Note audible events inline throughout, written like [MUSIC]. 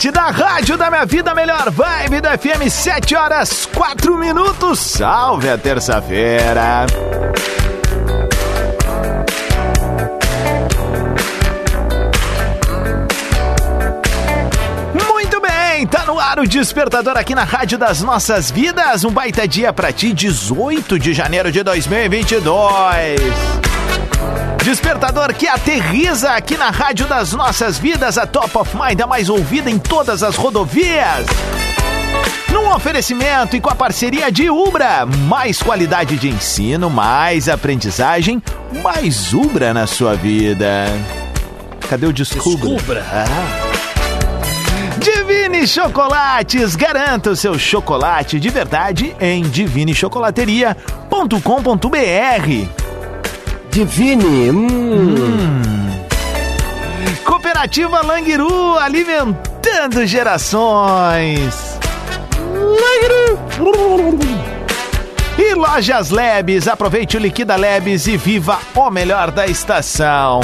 Atlântida, rádio da minha vida, melhor vibe do FM, 7 horas 4 minutos. Salve a terça-feira. Muito bem, tá no ar o despertador aqui na Rádio das Nossas Vidas. Um baita dia pra ti, 18 de janeiro de 2022. Despertador que aterriza aqui na Rádio das Nossas Vidas, a Top of Mind, a mais ouvida em todas as rodovias. Num oferecimento e com a parceria de Ubra, mais qualidade de ensino, mais aprendizagem, mais Ubra na sua vida. Cadê o Descubra? Descubra. Ah. Divine Chocolates, garanta o seu chocolate de verdade em divinechocolateria.com.br. Divine. Hum. Hum. Cooperativa Languiru alimentando gerações. Languiru. E Lojas Lebes, aproveite o Liquida Lebes e viva o melhor da estação.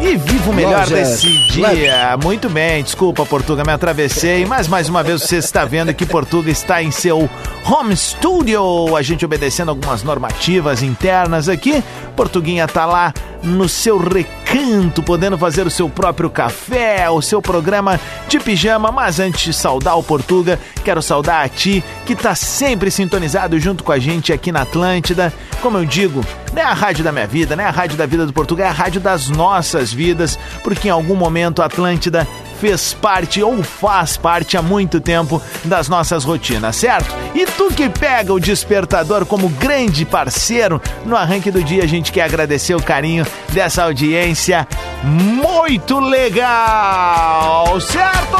E viva o melhor Lojas desse dia. Lebes. Muito bem, desculpa, Portuga, me atravessei, mas mais uma vez você está vendo que Portuga está em seu home studio, a gente obedecendo algumas normativas internas aqui. Portuguinha tá lá no seu recanto, podendo fazer o seu próprio café, o seu programa de pijama. Mas antes de saudar o Portuga, quero saudar a ti, que tá sempre sintonizado junto com a gente aqui na Atlântida. Como eu digo, não é a rádio da minha vida, não é a rádio da vida do Portuga, é a rádio das nossas vidas, porque em algum momento a Atlântida fez parte ou faz parte há muito tempo das nossas rotinas, certo? E tu que pega o despertador como grande parceiro no arranque do dia, a gente quer agradecer o carinho dessa audiência muito legal, certo?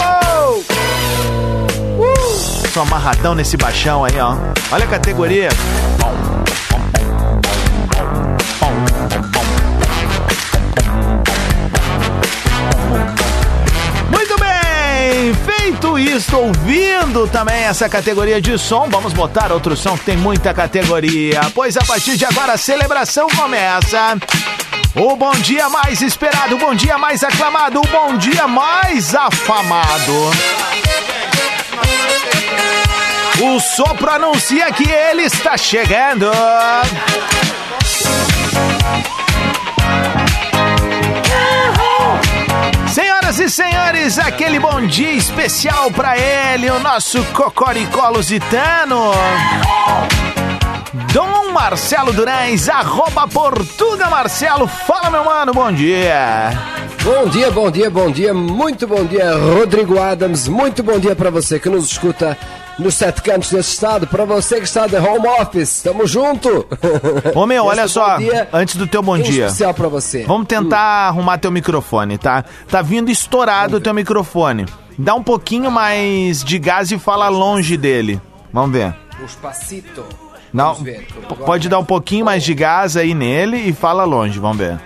Uh! Só amarradão nesse baixão aí, ó. Olha a categoria. Feito isso, ouvindo também essa categoria de som, vamos botar outro som que tem muita categoria. Pois a partir de agora a celebração começa. O bom dia mais esperado, o bom dia mais aclamado, o bom dia mais afamado. O sopro anuncia que ele está chegando. Senhoras e senhores, aquele bom dia especial para ele, o nosso Cocoricó Lusitano. Dom Marcelo Durães, arroba Portuga Marcelo. Fala, meu mano, bom dia. Bom dia, bom dia, bom dia, muito bom dia, Rodrigo Adams. Muito bom dia para você que nos escuta nos sete cantos desse estado, para você que está de home office, tamo junto! [LAUGHS] Ô meu, olha só, antes do teu bom dia. especial para você. Vamos tentar hum. arrumar teu microfone, tá? Tá vindo estourado o teu microfone. Dá um pouquinho mais de gás e fala longe dele. Vamos ver. Despacito. Não, pode dar um pouquinho mais de gás aí nele e fala longe, vamos ver.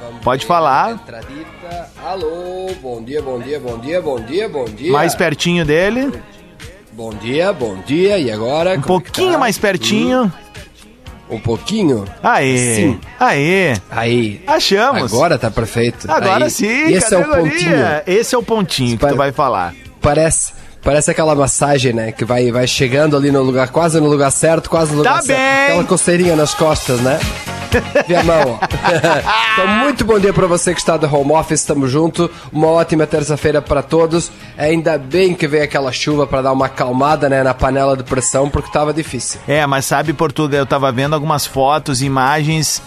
Vamos pode ver, falar. Entradita. Alô, bom dia, bom dia, bom dia, bom dia, bom dia. Mais pertinho dele. Bom dia, bom dia. E agora? Um pouquinho tá? mais pertinho. Um pouquinho? Aê! Sim. Aê! Aí. Achamos. Agora tá perfeito. Agora Aí. sim, e esse categoria. é o pontinho. Esse é o pontinho que tu vai falar. Parece. Parece aquela massagem, né? Que vai, vai chegando ali no lugar, quase no lugar certo, quase no lugar tá certo. Bem. Aquela coceirinha nas costas, né? Via mão, ó. [LAUGHS] então, muito bom dia para você que está do home office, estamos junto. Uma ótima terça-feira para todos. Ainda bem que veio aquela chuva para dar uma acalmada né, na panela de pressão, porque estava difícil. É, mas sabe, Portugal, eu tava vendo algumas fotos, imagens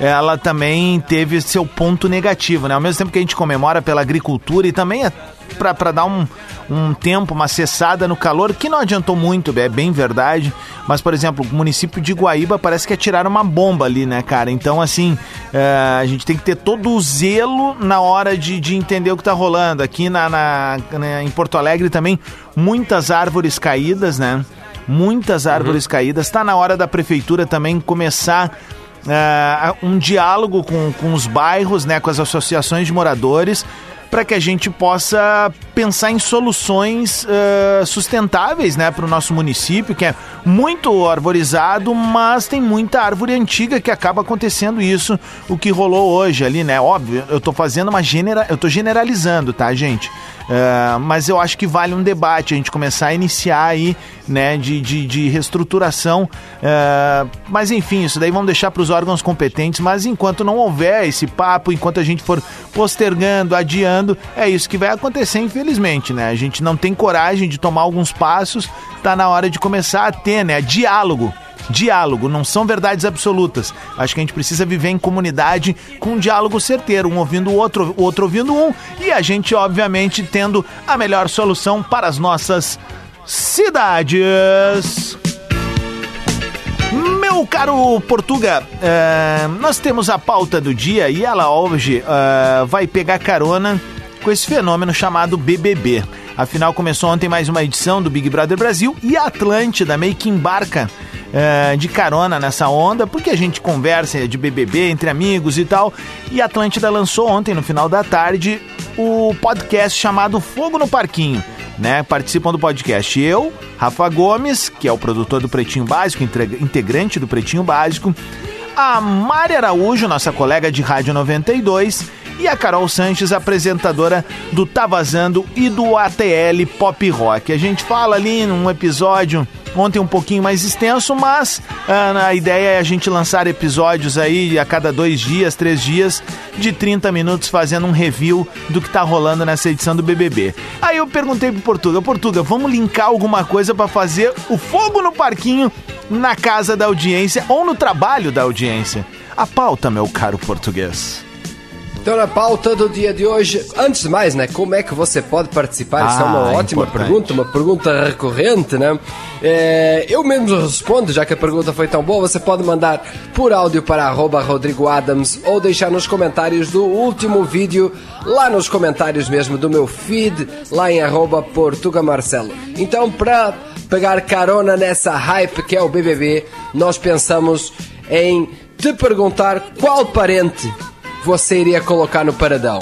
ela também teve seu ponto negativo, né? Ao mesmo tempo que a gente comemora pela agricultura e também é para dar um, um tempo, uma cessada no calor, que não adiantou muito, é bem verdade. Mas, por exemplo, o município de Guaíba parece que atiraram uma bomba ali, né, cara? Então, assim, é, a gente tem que ter todo o zelo na hora de, de entender o que tá rolando. Aqui na, na, na em Porto Alegre também, muitas árvores caídas, né? Muitas árvores uhum. caídas. Tá na hora da prefeitura também começar uh, um diálogo com, com os bairros, né, com as associações de moradores, para que a gente possa pensar em soluções uh, sustentáveis né, para o nosso município, que é muito arborizado, mas tem muita árvore antiga que acaba acontecendo isso, o que rolou hoje ali, né? Óbvio, eu estou fazendo uma genera... eu tô generalizando, tá, gente? Uh, mas eu acho que vale um debate a gente começar a iniciar aí, né, de, de, de reestruturação. Uh, mas enfim, isso daí vamos deixar para os órgãos competentes. Mas enquanto não houver esse papo, enquanto a gente for postergando, adiando, é isso que vai acontecer, infelizmente, né? A gente não tem coragem de tomar alguns passos, tá na hora de começar a ter, né, diálogo diálogo, não são verdades absolutas. Acho que a gente precisa viver em comunidade com um diálogo certeiro, um ouvindo o outro, o outro ouvindo um, e a gente, obviamente, tendo a melhor solução para as nossas cidades. Meu caro Portuga, uh, nós temos a pauta do dia e ela hoje uh, vai pegar carona com esse fenômeno chamado BBB. Afinal, começou ontem mais uma edição do Big Brother Brasil e a Atlântida meio que embarca é, de carona nessa onda, porque a gente conversa de BBB entre amigos e tal. E a Atlântida lançou ontem, no final da tarde, o podcast chamado Fogo no Parquinho. Né, participam do podcast eu, Rafa Gomes, que é o produtor do Pretinho Básico, integrante do Pretinho Básico, a Mari Araújo, nossa colega de Rádio 92, e a Carol Sanches, apresentadora do Tá Vazando e do ATL Pop Rock. A gente fala ali num episódio ontem um pouquinho mais extenso, mas ah, a ideia é a gente lançar episódios aí a cada dois dias, três dias, de 30 minutos fazendo um review do que tá rolando nessa edição do BBB. Aí eu perguntei pro Portuga, Portuga, vamos linkar alguma coisa para fazer o fogo no parquinho na casa da audiência ou no trabalho da audiência? A pauta, meu caro português. Então, na pauta do dia de hoje, antes de mais, né, como é que você pode participar? Isso é uma ah, ótima importante. pergunta, uma pergunta recorrente, né? É, eu mesmo respondo, já que a pergunta foi tão boa, você pode mandar por áudio para arroba Rodrigo Adams ou deixar nos comentários do último vídeo, lá nos comentários mesmo do meu feed, lá em arroba Portuga Marcelo. Então, para pegar carona nessa hype que é o BBB, nós pensamos em te perguntar qual parente você iria colocar no paradão?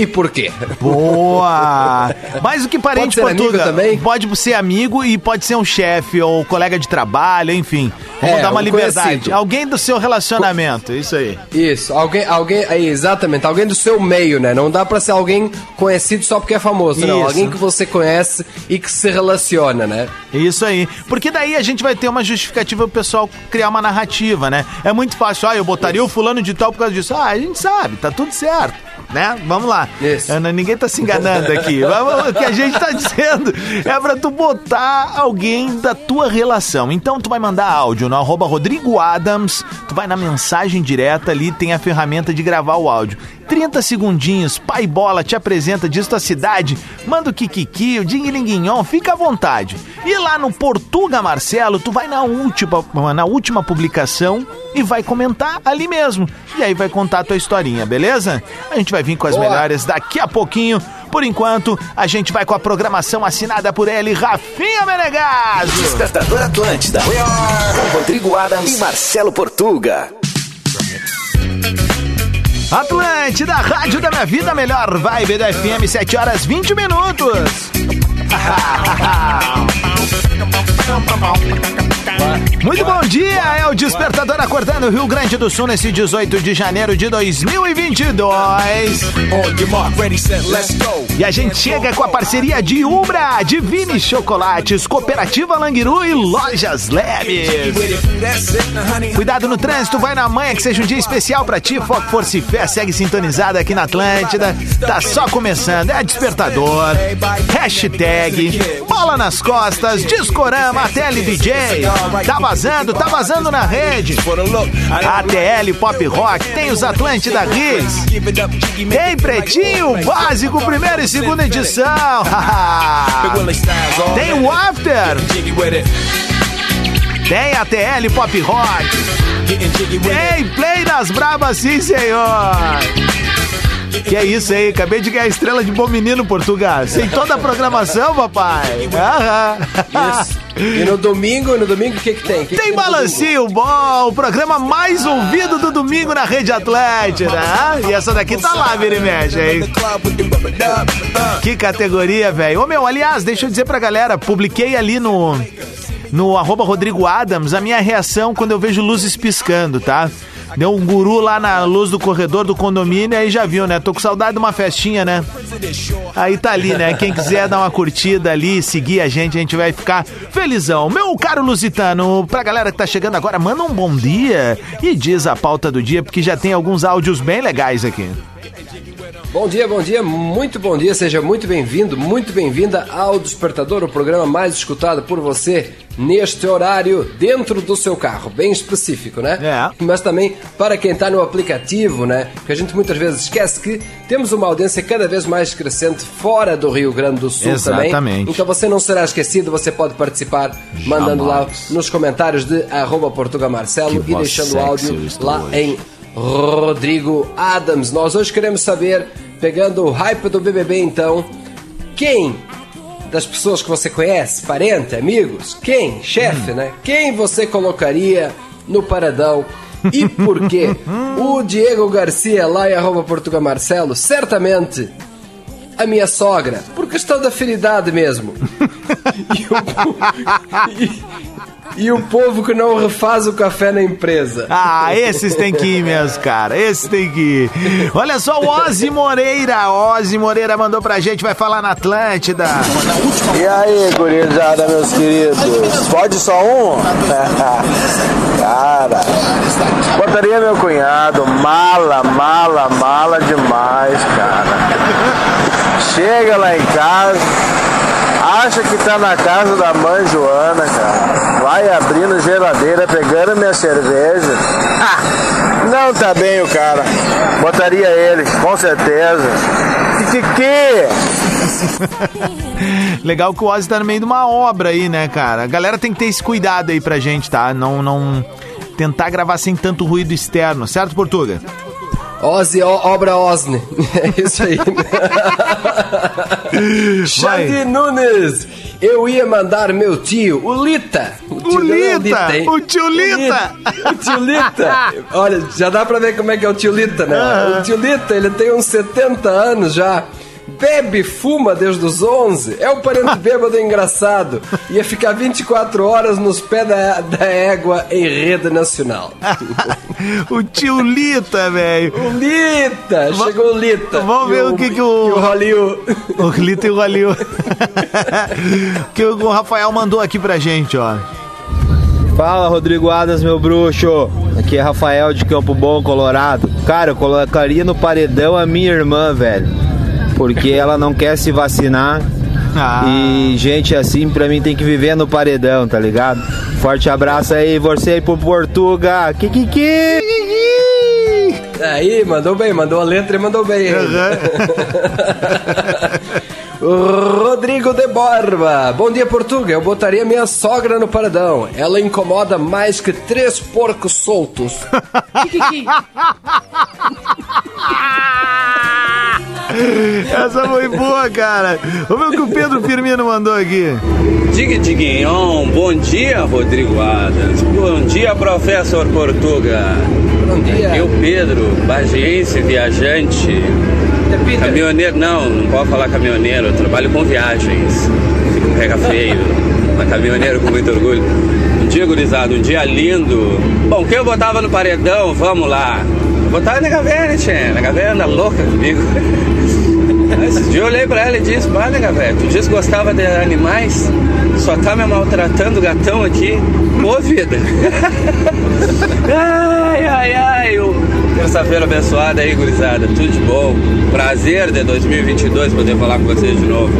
E por quê? Boa! Mais do que parente pode Portuga, também? Pode ser amigo e pode ser um chefe ou colega de trabalho, enfim. Vamos é, dar uma um liberdade. Conhecido. Alguém do seu relacionamento, isso aí. Isso, alguém, alguém, aí, exatamente, alguém do seu meio, né? Não dá pra ser alguém conhecido só porque é famoso, isso. não. Alguém que você conhece e que se relaciona, né? Isso aí. Porque daí a gente vai ter uma justificativa pro pessoal criar uma narrativa, né? É muito fácil, ah, eu botaria isso. o fulano de tal por causa disso. Ah, a gente sabe, tá tudo certo né? Vamos lá. Isso. Ana, ninguém tá se enganando aqui. o que a gente tá dizendo é pra tu botar alguém da tua relação. Então tu vai mandar áudio no arroba Rodrigo Adams, tu vai na mensagem direta ali, tem a ferramenta de gravar o áudio. 30 segundinhos, pai bola te apresenta, diz tua cidade, manda o kikiki, o dinguilinguinhon, fica à vontade. E lá no Portuga Marcelo, tu vai na última, na última publicação e vai comentar ali mesmo. E aí vai contar a tua historinha, beleza? A gente vai vir com as Boa. melhores daqui a pouquinho. Por enquanto, a gente vai com a programação assinada por ele, Rafinha Menegaso. Despertador Atlântida. Com Rodrigo Adams e Marcelo Portuga. Atlântida, rádio da minha vida, melhor vibe da FM, 7 horas 20 minutos. [LAUGHS] Muito bom dia, é o Despertador acordando o Rio Grande do Sul nesse 18 de janeiro de 2022. E a gente chega com a parceria de Umbra, Divine Chocolates, Cooperativa Languiru e Lojas Leves. Cuidado no trânsito, vai na manhã que seja um dia especial pra ti. Foco Força e Fé segue sintonizada aqui na Atlântida. Tá só começando, é Despertador. Hashtag Bola nas Costas, Discorama, Tele DJ. Tá vazando, tá vazando na rede. ATL Pop Rock, tem os Atlântida Hits. Tem Pretinho Básico, primeira e segunda edição. [LAUGHS] tem o After. Tem ATL Pop Rock. Tem Play nas Brabas, sim, senhor. Que é isso aí, acabei de ganhar a estrela de bom menino, Portugal. Sem toda a programação, papai. Aham. Isso. E no domingo, no domingo o que, que tem? Que tem que balancinho bom, o programa mais ouvido do domingo na Rede Atlântida. E essa daqui tá lá, vira e mexe, hein? Que categoria, velho. Ô meu, aliás, deixa eu dizer pra galera, publiquei ali no no arroba Rodrigo Adams a minha reação quando eu vejo luzes piscando, tá? Deu um guru lá na luz do corredor do condomínio, aí já viu, né? Tô com saudade de uma festinha, né? Aí tá ali, né? Quem quiser dar uma curtida ali, seguir a gente, a gente vai ficar felizão. Meu caro Lusitano, pra galera que tá chegando agora, manda um bom dia e diz a pauta do dia, porque já tem alguns áudios bem legais aqui. Bom dia, bom dia, muito bom dia, seja muito bem-vindo, muito bem-vinda ao Despertador, o programa mais escutado por você neste horário dentro do seu carro, bem específico, né? É. Mas também para quem está no aplicativo, né? Porque a gente muitas vezes esquece que temos uma audiência cada vez mais crescente fora do Rio Grande do Sul Exatamente. também. Então você não será esquecido, você pode participar mandando lá nos comentários de arroba Portuga Marcelo e deixando o áudio lá hoje. em Rodrigo Adams. Nós hoje queremos saber, pegando o hype do BBB então, quem das pessoas que você conhece, parente, amigos, quem, chefe, né? Quem você colocaria no paradão e por quê? [LAUGHS] o Diego Garcia lá em arroba Portuga Marcelo, certamente a minha sogra, por questão da afinidade mesmo. [LAUGHS] e, o, e- o povo que não refaz o café na empresa. Ah, esses tem que ir mesmo, cara. Esses tem que ir. Olha só, o Ozzy Moreira. Ozzy Moreira mandou pra gente, vai falar na Atlântida. E aí, gurizada, meus queridos? Pode só um? [LAUGHS] Cara, botaria meu cunhado, mala, mala, mala demais, cara. Chega lá em casa, acha que tá na casa da mãe Joana, cara. Vai abrindo geladeira, pegando minha cerveja. Ah, não tá bem o cara. Botaria ele, com certeza. Que que? [LAUGHS] Legal que o Ozzy tá no meio de uma obra aí, né, cara? A galera tem que ter esse cuidado aí pra gente, tá? Não, não tentar gravar sem tanto ruído externo, certo, Portuga? Ozzy, obra Osni. [LAUGHS] É isso aí. [LAUGHS] Xande Nunes. Eu ia mandar meu tio, o Lita. O O dele é Lita, hein? o tio Lita. O tio Lita. Olha, já dá pra ver como é que é o tio Lita, né? O tio Lita, ele tem uns 70 anos já. Bebe, fuma desde os 11. É um parente [LAUGHS] bêbado engraçado. Ia ficar 24 horas nos pés da, da égua em rede nacional. [LAUGHS] o tio Lita, velho. O Lita! Chegou o Lita. Vamos ver E o que que o- e o Hollywood. [LAUGHS] O Lita e o Galil. que o Rafael mandou aqui pra gente, ó. Fala, Rodrigo Adas, meu bruxo. Aqui é Rafael de Campo Bom, Colorado. Cara, eu colocaria no paredão a minha irmã, velho. Porque ela não quer se vacinar. Ah. E gente assim, pra mim, tem que viver no paredão, tá ligado? Forte abraço aí, você aí pro Portuga. Kikiki! Aí, mandou bem, mandou a letra e mandou bem. [LAUGHS] Rodrigo de Borba. Bom dia, Portuga. Eu botaria minha sogra no paredão. Ela incomoda mais que três porcos soltos. [LAUGHS] [LAUGHS] Essa foi boa, cara. Vamos ver o que o Pedro Firmino mandou aqui. Diga Diguinhon, bom dia Rodrigo Adams, bom dia professor Portuga, Bom dia. eu Pedro, bagiense, viajante, É caminhoneiro, não, não pode falar caminhoneiro, eu trabalho com viagens, fico pega feio, na caminhoneira com muito orgulho. Um dia, gurizado, um dia lindo. Bom, quem eu botava no paredão? Vamos lá. Botava a Nega Velha, tia. Nega Velha anda louca comigo. [LAUGHS] Esse dia eu olhei pra ela e disse, nega velho, tu disse que gostava de animais, só tá me maltratando o gatão aqui. Pô, vida. [LAUGHS] ai, ai, ai. Terça-feira abençoada aí, gurizada. Tudo de bom. Prazer de 2022 poder falar com vocês de novo.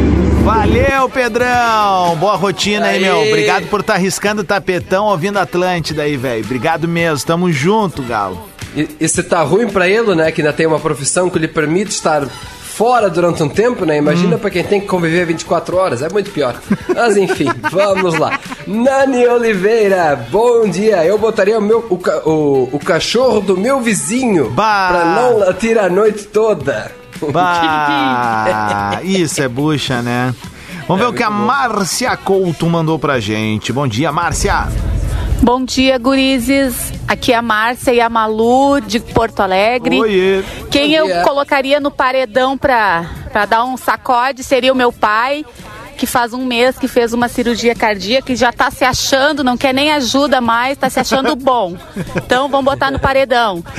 Valeu, Pedrão! Boa rotina aí, meu. Obrigado por estar tá riscando o tapetão ouvindo Atlântida aí, velho. Obrigado mesmo. Tamo junto, Galo. E, e se tá ruim pra ele, né? Que ainda tem uma profissão que lhe permite estar fora durante um tempo, né? Imagina hum. para quem tem que conviver 24 horas, é muito pior. Mas enfim, [LAUGHS] vamos lá. Nani Oliveira, bom dia. Eu botaria o, meu, o, o, o cachorro do meu vizinho bah. pra não latir a noite toda. Bah, [LAUGHS] isso é bucha, né? Vamos é ver o que a Márcia Couto mandou pra gente. Bom dia, Márcia. Bom dia, gurizes. Aqui é a Márcia e a Malu de Porto Alegre. Oiê. Quem eu colocaria no paredão pra, pra dar um sacode seria o meu pai que faz um mês que fez uma cirurgia cardíaca e já tá se achando, não quer nem ajuda mais, tá se achando bom. Então vamos botar no paredão. [LAUGHS]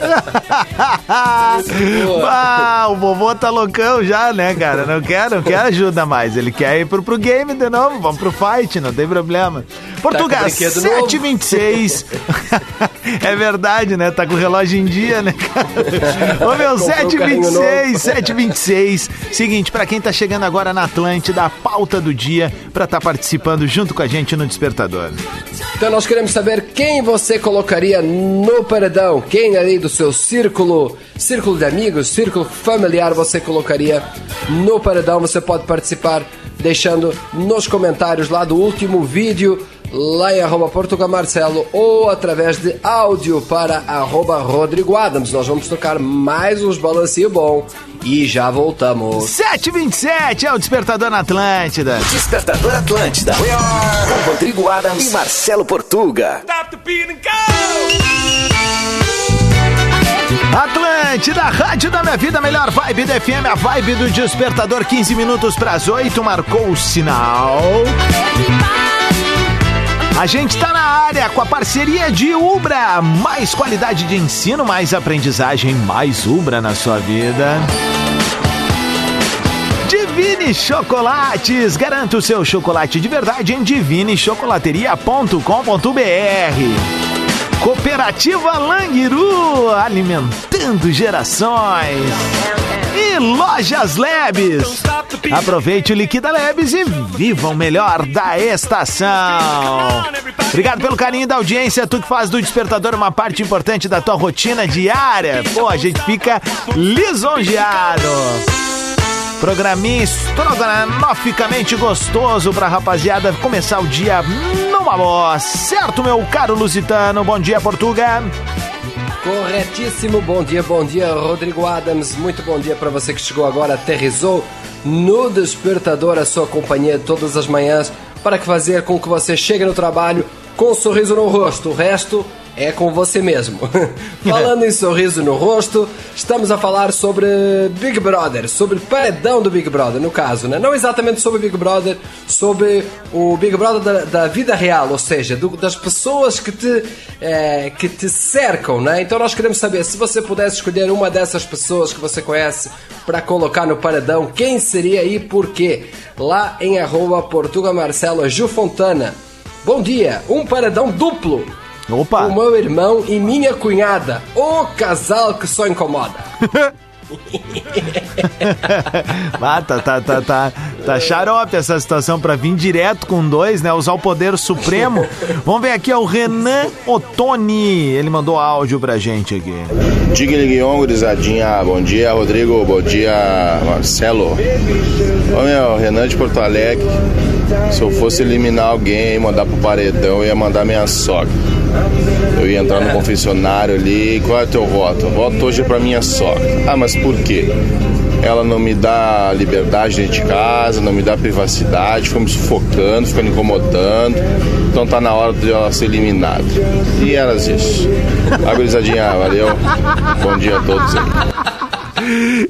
[LAUGHS] ah, o vovô tá loucão já, né, cara? Não quer, não quer ajuda mais. Ele quer ir pro, pro game de novo, vamos pro fight, não tem problema. Portugal, tá 726. [LAUGHS] é verdade, né? Tá com o relógio em dia, né, cara? Ô meu, 726, 726. Seguinte, para quem tá chegando agora na Atlântida, a pauta do dia para estar tá participando junto com a gente no Despertador. Então nós queremos saber quem você colocaria no paredão, quem ali do seu círculo, círculo de amigos, círculo familiar você colocaria no paredão. Você pode participar deixando nos comentários lá do último vídeo lá em arroba Marcelo ou através de áudio para arroba Rodrigo Adams. Nós vamos tocar mais uns balancinho bom e já voltamos. 727 é o Despertador na Atlântida. Despertador Atlântida. Com Rodrigo Adams e Marcelo Portuga. Stop the beat and go! Atlântida, Rádio da Minha Vida, melhor vibe da FM, a vibe do Despertador, 15 minutos para as 8, marcou o sinal. A gente está na área com a parceria de Ubra. Mais qualidade de ensino, mais aprendizagem, mais Ubra na sua vida. Divine Chocolates. Garanta o seu chocolate de verdade em divinechocolateria.com.br. Cooperativa Langiru, alimentando gerações. E Lojas Lebes. Aproveite o Liquida Lebes e viva o melhor da estação. Obrigado pelo carinho da audiência, tu que faz do despertador uma parte importante da tua rotina diária. Pô, a gente fica lisonjeado. Programinha estrogonoficamente gostoso pra rapaziada começar o dia numa boa. Certo, meu caro Lusitano? Bom dia, Portuga. Corretíssimo, bom dia, bom dia, Rodrigo Adams. Muito bom dia para você que chegou agora, aterrizou no despertador, a sua companhia todas as manhãs, para fazer com que você chegue no trabalho com um sorriso no rosto. O resto é com você mesmo. [LAUGHS] Falando em sorriso no rosto, estamos a falar sobre Big Brother, sobre o paredão do Big Brother, no caso, né? Não exatamente sobre Big Brother, sobre o Big Brother da, da vida real, ou seja, do, das pessoas que te, é, que te cercam, né? Então nós queremos saber se você pudesse escolher uma dessas pessoas que você conhece para colocar no paredão, quem seria e por quê? Lá em arroba Portuga Marcelo Ju Fontana. Bom dia, um paredão duplo Opa! O meu irmão e minha cunhada. O casal que só incomoda. [LAUGHS] ah, tá, tá, tá, tá, tá xarope essa situação pra vir direto com dois, né? Usar o poder supremo. [LAUGHS] Vamos ver aqui, é o Renan Otoni. Ele mandou áudio pra gente aqui. Guion, gurizadinha. Bom dia, Rodrigo. Bom dia, Marcelo. Ô, meu, Renan de Porto Alegre. Se eu fosse eliminar alguém, mandar pro paredão, eu ia mandar minha sogra. Eu ia entrar no confessionário ali. Qual é teu voto? Voto hoje pra minha sogra. Ah, mas por quê? Ela não me dá liberdade dentro de casa, não me dá privacidade, fica me sufocando, fica me incomodando. Então tá na hora de ela ser eliminada. E eras isso. A valeu. Bom dia a todos aí.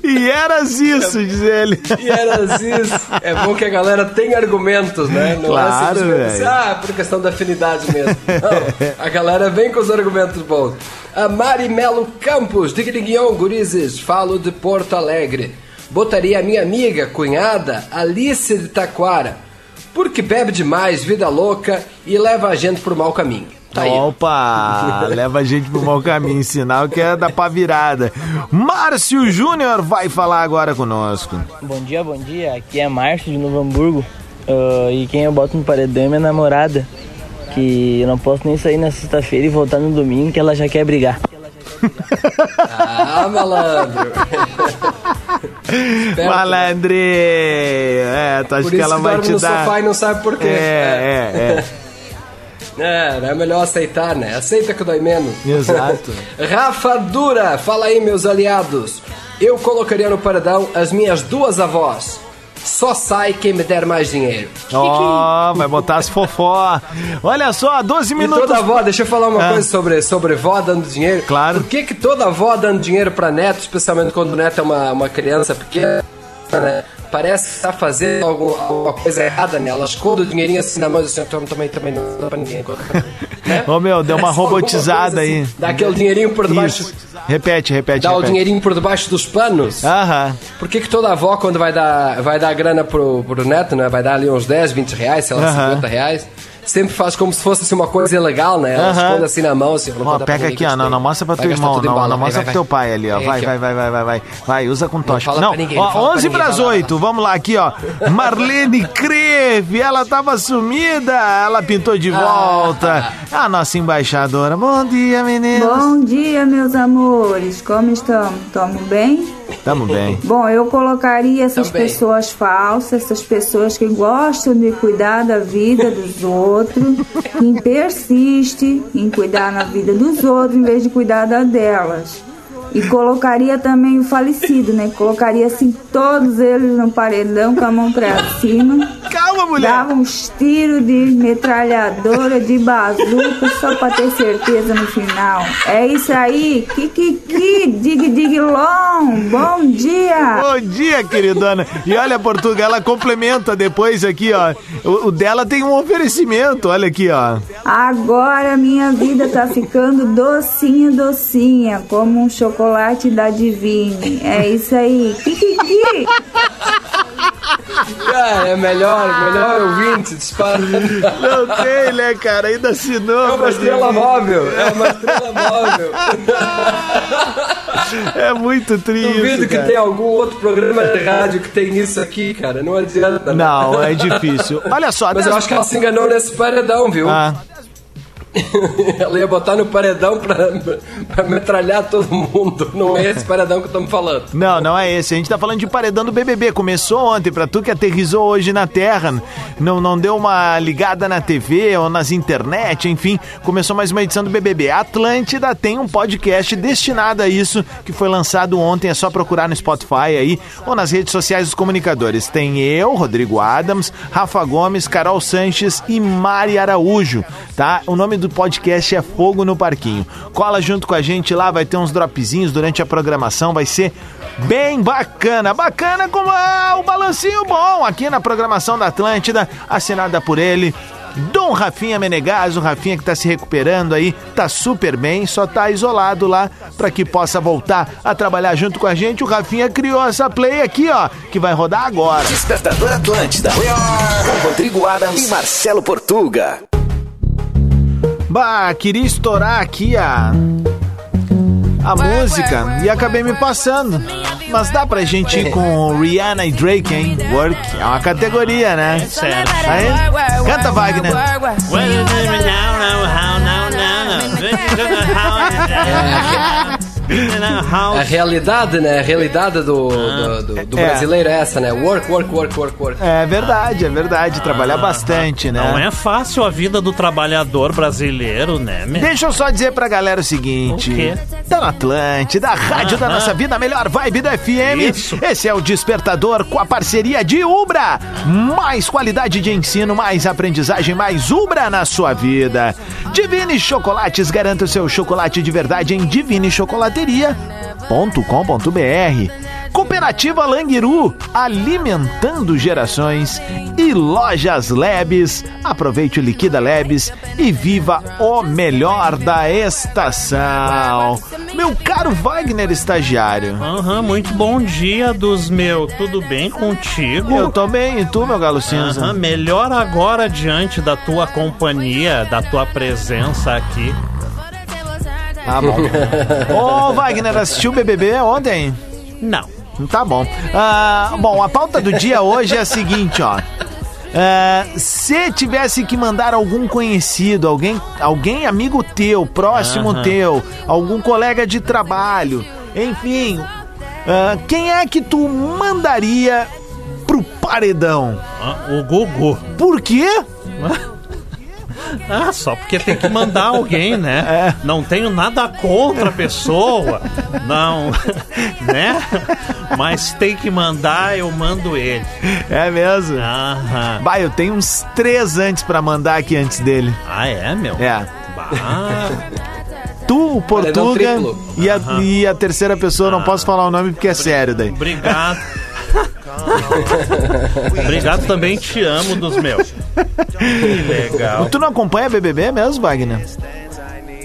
E eras isso, [LAUGHS] diz ele. E eras isso. É bom que a galera tem argumentos, né? Não Claro, é simplesmente velho. assim, ah, por questão da afinidade mesmo. Não, a galera vem com os argumentos bons. A Mari Melo Campos, de Griguion, Gurizes, falo de Porto Alegre. Botaria a minha amiga, cunhada, Alice de Taquara, porque bebe demais, vida louca e leva a gente pro mau caminho. Tá aí. Opa, [LAUGHS] leva a gente pro mau caminho, sinal que é da pá virada. Márcio Júnior vai falar agora conosco. Bom dia, bom dia. Aqui é Márcio de Novo Hamburgo. Ah, e quem eu boto no paredão é minha namorada. Que eu não posso nem sair na sexta-feira e voltar no domingo, que ela já quer brigar. Ah, malandro. [LAUGHS] Esperto, Malandre! É, tu acha que ela vai te no dar. sofá e não sabe por quê. É, é, É, é melhor aceitar, né? Aceita que dói menos. é. Exato. [LAUGHS] Rafa Dura, fala aí, meus aliados. Eu colocaria no paredão as minhas duas avós. Só sai quem me der mais dinheiro. Ó, [LAUGHS] vai botar as fofó. Olha só, 12 E minutos. toda avó, deixa eu falar uma Ah. coisa sobre, sobre vó dando dinheiro. Claro. Por que, que toda avó dando dinheiro pra neto, especialmente quando o neto é uma, uma criança pequena, né? Parece que tá fazendo algum- alguma coisa errada nela. Esconde o dinheirinho assim na mão diz assim, "Toma, também, também não dá pra ninguém. Né? [LAUGHS] Ô meu, deu uma [LAUGHS] robotizada coisa aí. assim, Dá aquele dinheirinho por debaixo. Isso. Repete, repete, Dá o repete. dinheirinho por debaixo dos panos. Aham. Por que, que toda avó, quando vai dar, vai dar grana pro, pro neto, né? Vai dar ali uns 10, 20 reais, sei lá, Aham. 50 reais. Sempre faz como se fosse assim, uma coisa ilegal, né? Ela esconde assim na mão, assim. não Ó, pega aqui, ó. Não, não mostra pra Vai teu irmão, não, não mostra vai, pro teu pai ali, ó. Vai, vai, vai, vai, vai, vai. Vai, usa com tocha. fala Não, pra ninguém, não ó, fala pra 11 ninguém, pras vai lá, vai 8. Vamos lá aqui, ó. Marlene Creve, ela tava sumida, ela pintou de volta. A nossa embaixadora. Bom dia, meninas. Bom dia, meus amores. Como estão? Tamo bem? Tamo bem. Bom, eu colocaria essas Também. pessoas falsas, essas pessoas que gostam de cuidar da vida dos [LAUGHS] outros, que persiste em cuidar na vida dos outros em vez de cuidar da delas. E colocaria também o falecido, né? Colocaria assim todos eles no paredão com a mão pra cima. Calma, mulher. Dava uns tiros de metralhadora, de bazuca, só pra ter certeza no final. É isso aí, Kikiki, dig dig long, bom dia! Bom dia, queridona. E olha, Portugal, ela complementa depois aqui, ó. O, o dela tem um oferecimento, olha aqui, ó. Agora minha vida tá ficando docinha, docinha, como um chocolate da Divine. É isso aí, Kikiki! Ah, é melhor, melhor ouvinte, dispara. Não tem, né, cara? Ainda assinou. É uma estrela móvel, é uma estrela móvel. É muito triste. Duvido que cara. tem algum outro programa de rádio que tem isso aqui, cara. Não adianta. né? Não, é difícil. Olha só, Mas eu acho que ela se enganou nesse paredão, viu? Ah, [LAUGHS] Ela ia botar no paredão pra, pra metralhar todo mundo. Não é esse paredão que estamos falando. não, não é esse. A gente tá falando de paredão do BBB. Começou ontem, pra tu que aterrizou hoje na Terra, não, não deu uma ligada na TV ou nas internet, enfim, começou mais uma edição do BBB. Atlântida tem um podcast destinado a isso, que foi lançado ontem. É só procurar no Spotify aí ou nas redes sociais dos comunicadores. Tem eu, Rodrigo Adams, Rafa Gomes, Carol Sanches e Mari Araújo, tá? O nome do podcast é Fogo no Parquinho. Cola junto com a gente lá, vai ter uns dropzinhos durante a programação, vai ser bem bacana. Bacana como é o balancinho bom aqui na programação da Atlântida, assinada por ele. Dom Rafinha Menegas, o Rafinha que tá se recuperando aí, tá super bem, só tá isolado lá para que possa voltar a trabalhar junto com a gente. O Rafinha criou essa play aqui, ó, que vai rodar agora. Despertador Atlântida. Com Rodrigo Adams e Marcelo Portuga. Bah, queria estourar aqui a. A música e acabei me passando. Mas dá pra gente ir com Rihanna e Drake, hein? Work é uma categoria, né? Certo. Aí, canta Wagner. [LAUGHS] A realidade, né? A realidade do, do, do- do É. brasileiro é essa, né? Work, work, work, work, work. É verdade, é verdade. Trabalhar bastante, né? Não é fácil a vida do trabalhador brasileiro, né? meu? Deixa eu só dizer pra galera o seguinte: O quê? tá na Atlântida, a rádio da Aham. nossa vida, a melhor vibe da FM. Isso. Esse é o Despertador com a parceria de Ubra. Mais qualidade de ensino, mais aprendizagem, mais Ubra na sua vida. Divine Chocolates, garanta o seu chocolate de verdade em divinechocolateria.com.br. loteria.com.br. Cooperativa Languiru, alimentando gerações. E Lojas Lebes, aproveite o Liquida Lebes e viva o melhor da estação. Meu caro Wagner estagiário. Aham, muito bom dia dos meus. Tudo bem contigo? Eu tô bem, e tu, meu galo cinza? Aham, melhor agora diante da tua companhia, da tua presença aqui. Tá bom. [LAUGHS] Ô, Wagner, assistiu o BBB ontem? Não. Tá bom. Ah, bom, a pauta do dia hoje é a seguinte, ó. Ah, se tivesse que mandar algum conhecido, alguém, alguém amigo teu, próximo Aham. teu, algum colega de trabalho, enfim, ah, quem é que tu mandaria pro paredão? Ah, o Gugu. Por quê? Ah, só porque tem que mandar alguém, né? [LAUGHS] Não tenho nada contra a pessoa, não, [LAUGHS] né? Mas tem que mandar, eu mando ele. É mesmo? Aham. Bah, eu tenho uns três antes pra mandar aqui antes dele. Ah, é, meu? É. Bah. Tu, o Portuga triplo. e a, e a terceira pessoa, eu não posso falar o nome porque é sério daí. Obrigado. [LAUGHS] Obrigado também, te amo dos meus. [LAUGHS] Que legal. Tu não acompanha BBB mesmo, Wagner?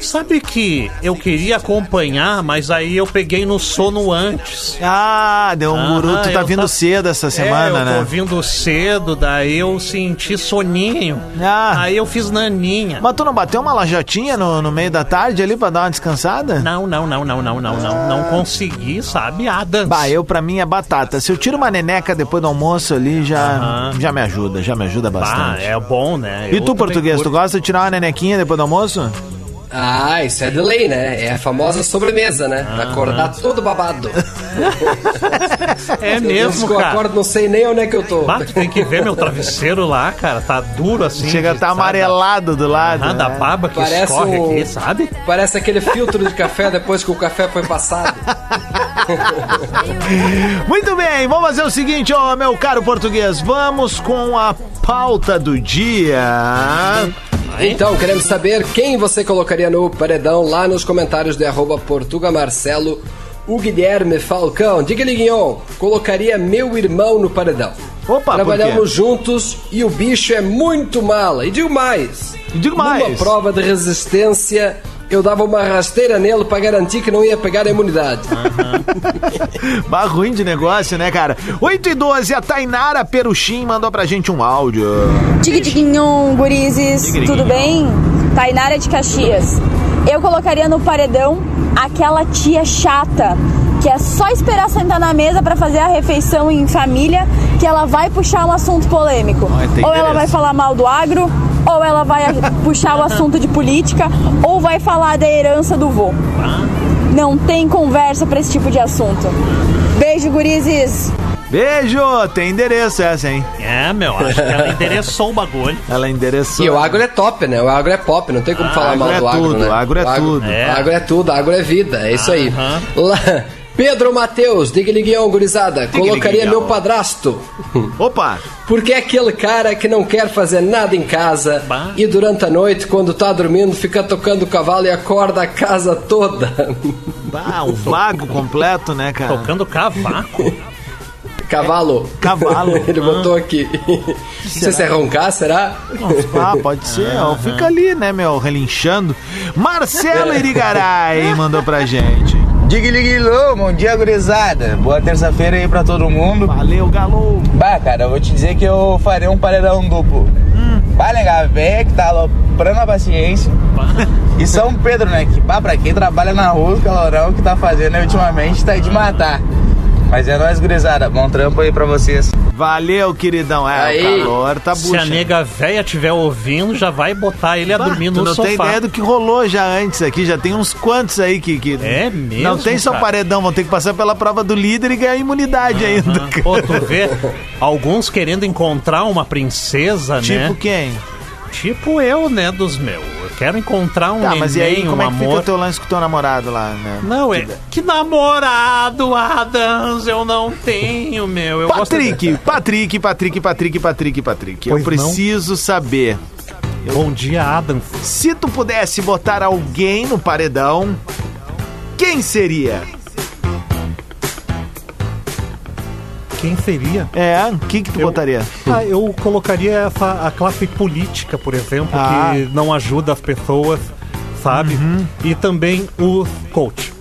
Sabe que eu queria acompanhar, mas aí eu peguei no sono antes. Ah, deu um guru, tu tá vindo tá- cedo essa é, semana, eu né? tô vindo cedo, daí eu senti soninho. Ah. Aí eu fiz naninha. Mas tu não bateu uma lajotinha no, no meio da tarde ali pra dar uma descansada? Não, não, não, não, não, não, não. Não consegui, sabe, Adams? Bah, eu pra mim é batata. Se eu tiro uma neneca depois do almoço ali, já, já me ajuda, já me ajuda bastante. é bom, né? E Eu tu, também português, tu curto. gosta de tirar uma nenequinha depois do almoço? Ah, isso é de lei, né? É a famosa sobremesa, né? Acordar todo babado. É mesmo, eu cara. acordo, não sei nem onde é que eu tô. Tu tem que ver meu travesseiro lá, cara. Tá duro assim. Chega a sabe, amarelado do lado. Ah, da né? baba que Parece escorre um- aqui, sabe? Parece aquele filtro de café depois que o café foi passado. [LAUGHS] Muito bem, vamos fazer o seguinte, ó, meu caro português. Vamos com a pauta do dia. Então, queremos saber quem você colocaria no paredão lá nos comentários de arroba Portuga Marcelo. O Guilherme Falcão, diga Guignon, colocaria meu irmão no paredão. Opa, por Trabalhamos quê? juntos e o bicho é muito mala. E digo mais. Digo Numa mais. prova de resistência, eu dava uma rasteira nele para garantir que não ia pegar a imunidade. [LAUGHS] Bah, ruim de negócio, né, cara? 8 e 12, a Tainara Peruchim mandou pra gente um áudio. Tigridinhon, gurizes, tudo bem? Tainara de Caxias. Eu colocaria no paredão aquela tia chata que é só esperar sentar na mesa pra fazer a refeição em família que ela vai puxar um assunto polêmico. Ou ela vai falar mal do agro, ou ela vai puxar o assunto de política, ou vai falar da herança do vô. Não tem conversa pra esse tipo de assunto. Beijo, gurizes! Beijo, tem endereço essa, hein? É, meu, acho que ela endereçou o bagulho. Ela endereçou. E o agro é top, né? O agro é pop, não tem como falar agro mal é do agro, tudo, né? agro é O tudo. É. Agro é tudo, agro é vida, é isso aí. Aham. Lá- Pedro Matheus, diga-lhe guião, gurizada, colocaria guião. meu padrasto. Opa! Porque é aquele cara que não quer fazer nada em casa Bah. e durante a noite, quando tá dormindo, fica tocando o cavalo e acorda a casa toda. Bah, um vago completo, né, cara? Tocando cavaco. Cavalo. Cavalo. [LAUGHS] Ele botou aqui. Não sei se é roncar, será? Ah, pode ser. ó, Fica ali, né, meu, relinchando. Marcelo Irigaray [LAUGHS] mandou pra gente. Digliguilô, bom dia, gurizada. Boa terça-feira aí pra todo mundo. Valeu, Galo. Bah, cara, eu vou te dizer que eu farei um paredão duplo. Bah, nega, velha que tá aloprando a paciência. E São Pedro, né? Que, bah, pra quem trabalha na rua, o calorão que tá fazendo ultimamente tá aí de matar. Mas é nóis, gurizada. Bom trampo aí pra vocês. Valeu, queridão. É, Aí. o calor tá Se a bucha. nega velha estiver ouvindo, já vai botar ele a dormir no não sofá. tem ideia do que rolou já antes aqui, já tem uns quantos aí que. que É mesmo, Não tem só cara? paredão, vão ter que passar pela prova do líder e ganhar imunidade ainda. [LAUGHS] Aham. Pô, tu vê alguns querendo encontrar uma princesa, Tipo né? quem? Tipo eu, né, dos meus. Eu quero encontrar um Tá, neném, mas e aí, como um é que fica amor. o teu lance com o teu namorado lá, né? Não, é... Que namorado, Adams, eu não tenho, meu. Eu Patrick, gosto Patrick, Patrick, Patrick, Patrick, Patrick. Eu Pois não? preciso saber. de... Bom dia, Adams. Se tu pudesse botar alguém no paredão, quem seria? Quem seria? É, o que, que tu Eu- botaria? Ah, eu colocaria essa, a classe política, por exemplo, Ah. que não ajuda as pessoas, sabe? Uhum. E também os coach.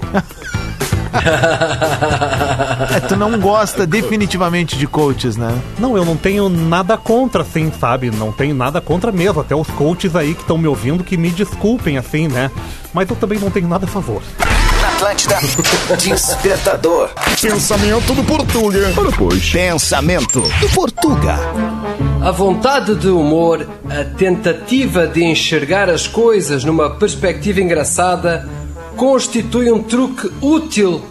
É, tu não gosta definitivamente de coaches, né? Não, eu não tenho nada contra, assim, sabe? Não tenho nada contra mesmo. Até os coaches aí que estão me ouvindo, que me desculpem, assim, né? Mas eu também não tenho nada a favor. Atlântida, [LAUGHS] Despertador. Pensamento do Portuga. Ora, pois. Pensamento do Portuga. A vontade de humor, a tentativa de enxergar as coisas numa perspectiva engraçada, constitui um truque útil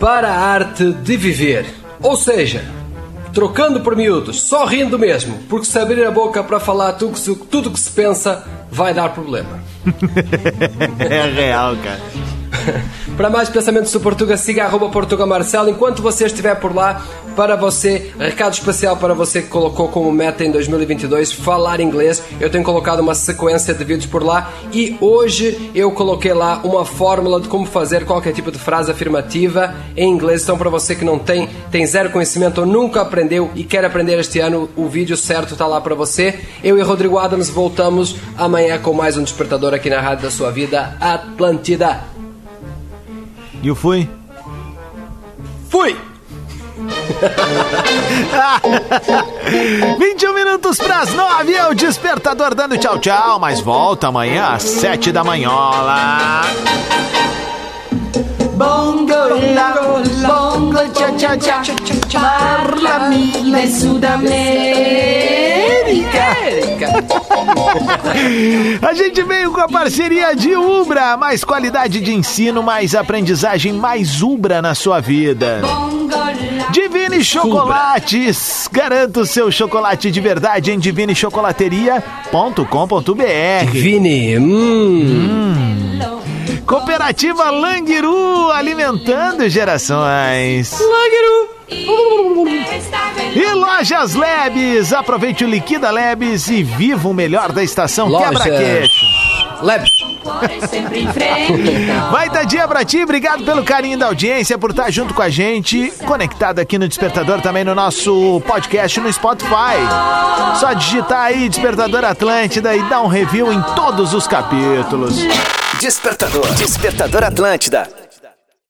para a arte de viver. Ou seja, trocando por miúdos, só rindo mesmo, porque se abrir a boca para falar tudo tudo que se pensa, vai dar problema. [LAUGHS] É real, cara. [LAUGHS] Para mais pensamentos do Portuga, siga arroba Portuga Marcelo. Enquanto você estiver por lá, para você, recado especial para você que colocou como meta em 2022 falar inglês. Eu tenho colocado uma sequência de vídeos por lá e hoje eu coloquei lá uma fórmula de como fazer qualquer tipo de frase afirmativa em inglês. Então, para você que não tem, tem zero conhecimento ou nunca aprendeu e quer aprender este ano, o vídeo certo está lá para você. Eu e Rodrigo Adams voltamos amanhã com mais um despertador aqui na Rádio da Sua Vida, Atlântida. E eu fui? Fui! 21 minutos pras 9, é o despertador dando tchau, tchau. Mas volta amanhã às 7 da manhola. Bongo la, bongo cha cha cha, parlami in Sudamérica. [LAUGHS] A gente veio com a parceria de Ubra, mais qualidade de ensino, mais aprendizagem, mais Ubra na sua vida. Divine Chocolates, garanta o seu chocolate de verdade em divinechocolateria.com.br. Divine, hum. Cooperativa Langiru, alimentando gerações. Langiru. E Lojas Lebes, aproveite o Liquida Lebes e viva o melhor da estação Lojas Quebra-Queixo. Frente. [LAUGHS] Vai dar dia pra ti, obrigado pelo carinho da audiência, por estar junto com a gente, conectado aqui no Despertador, também no nosso podcast no Spotify. Só digitar aí Despertador Atlântida e dar um review em todos os capítulos. Despertador. Despertador Atlântida.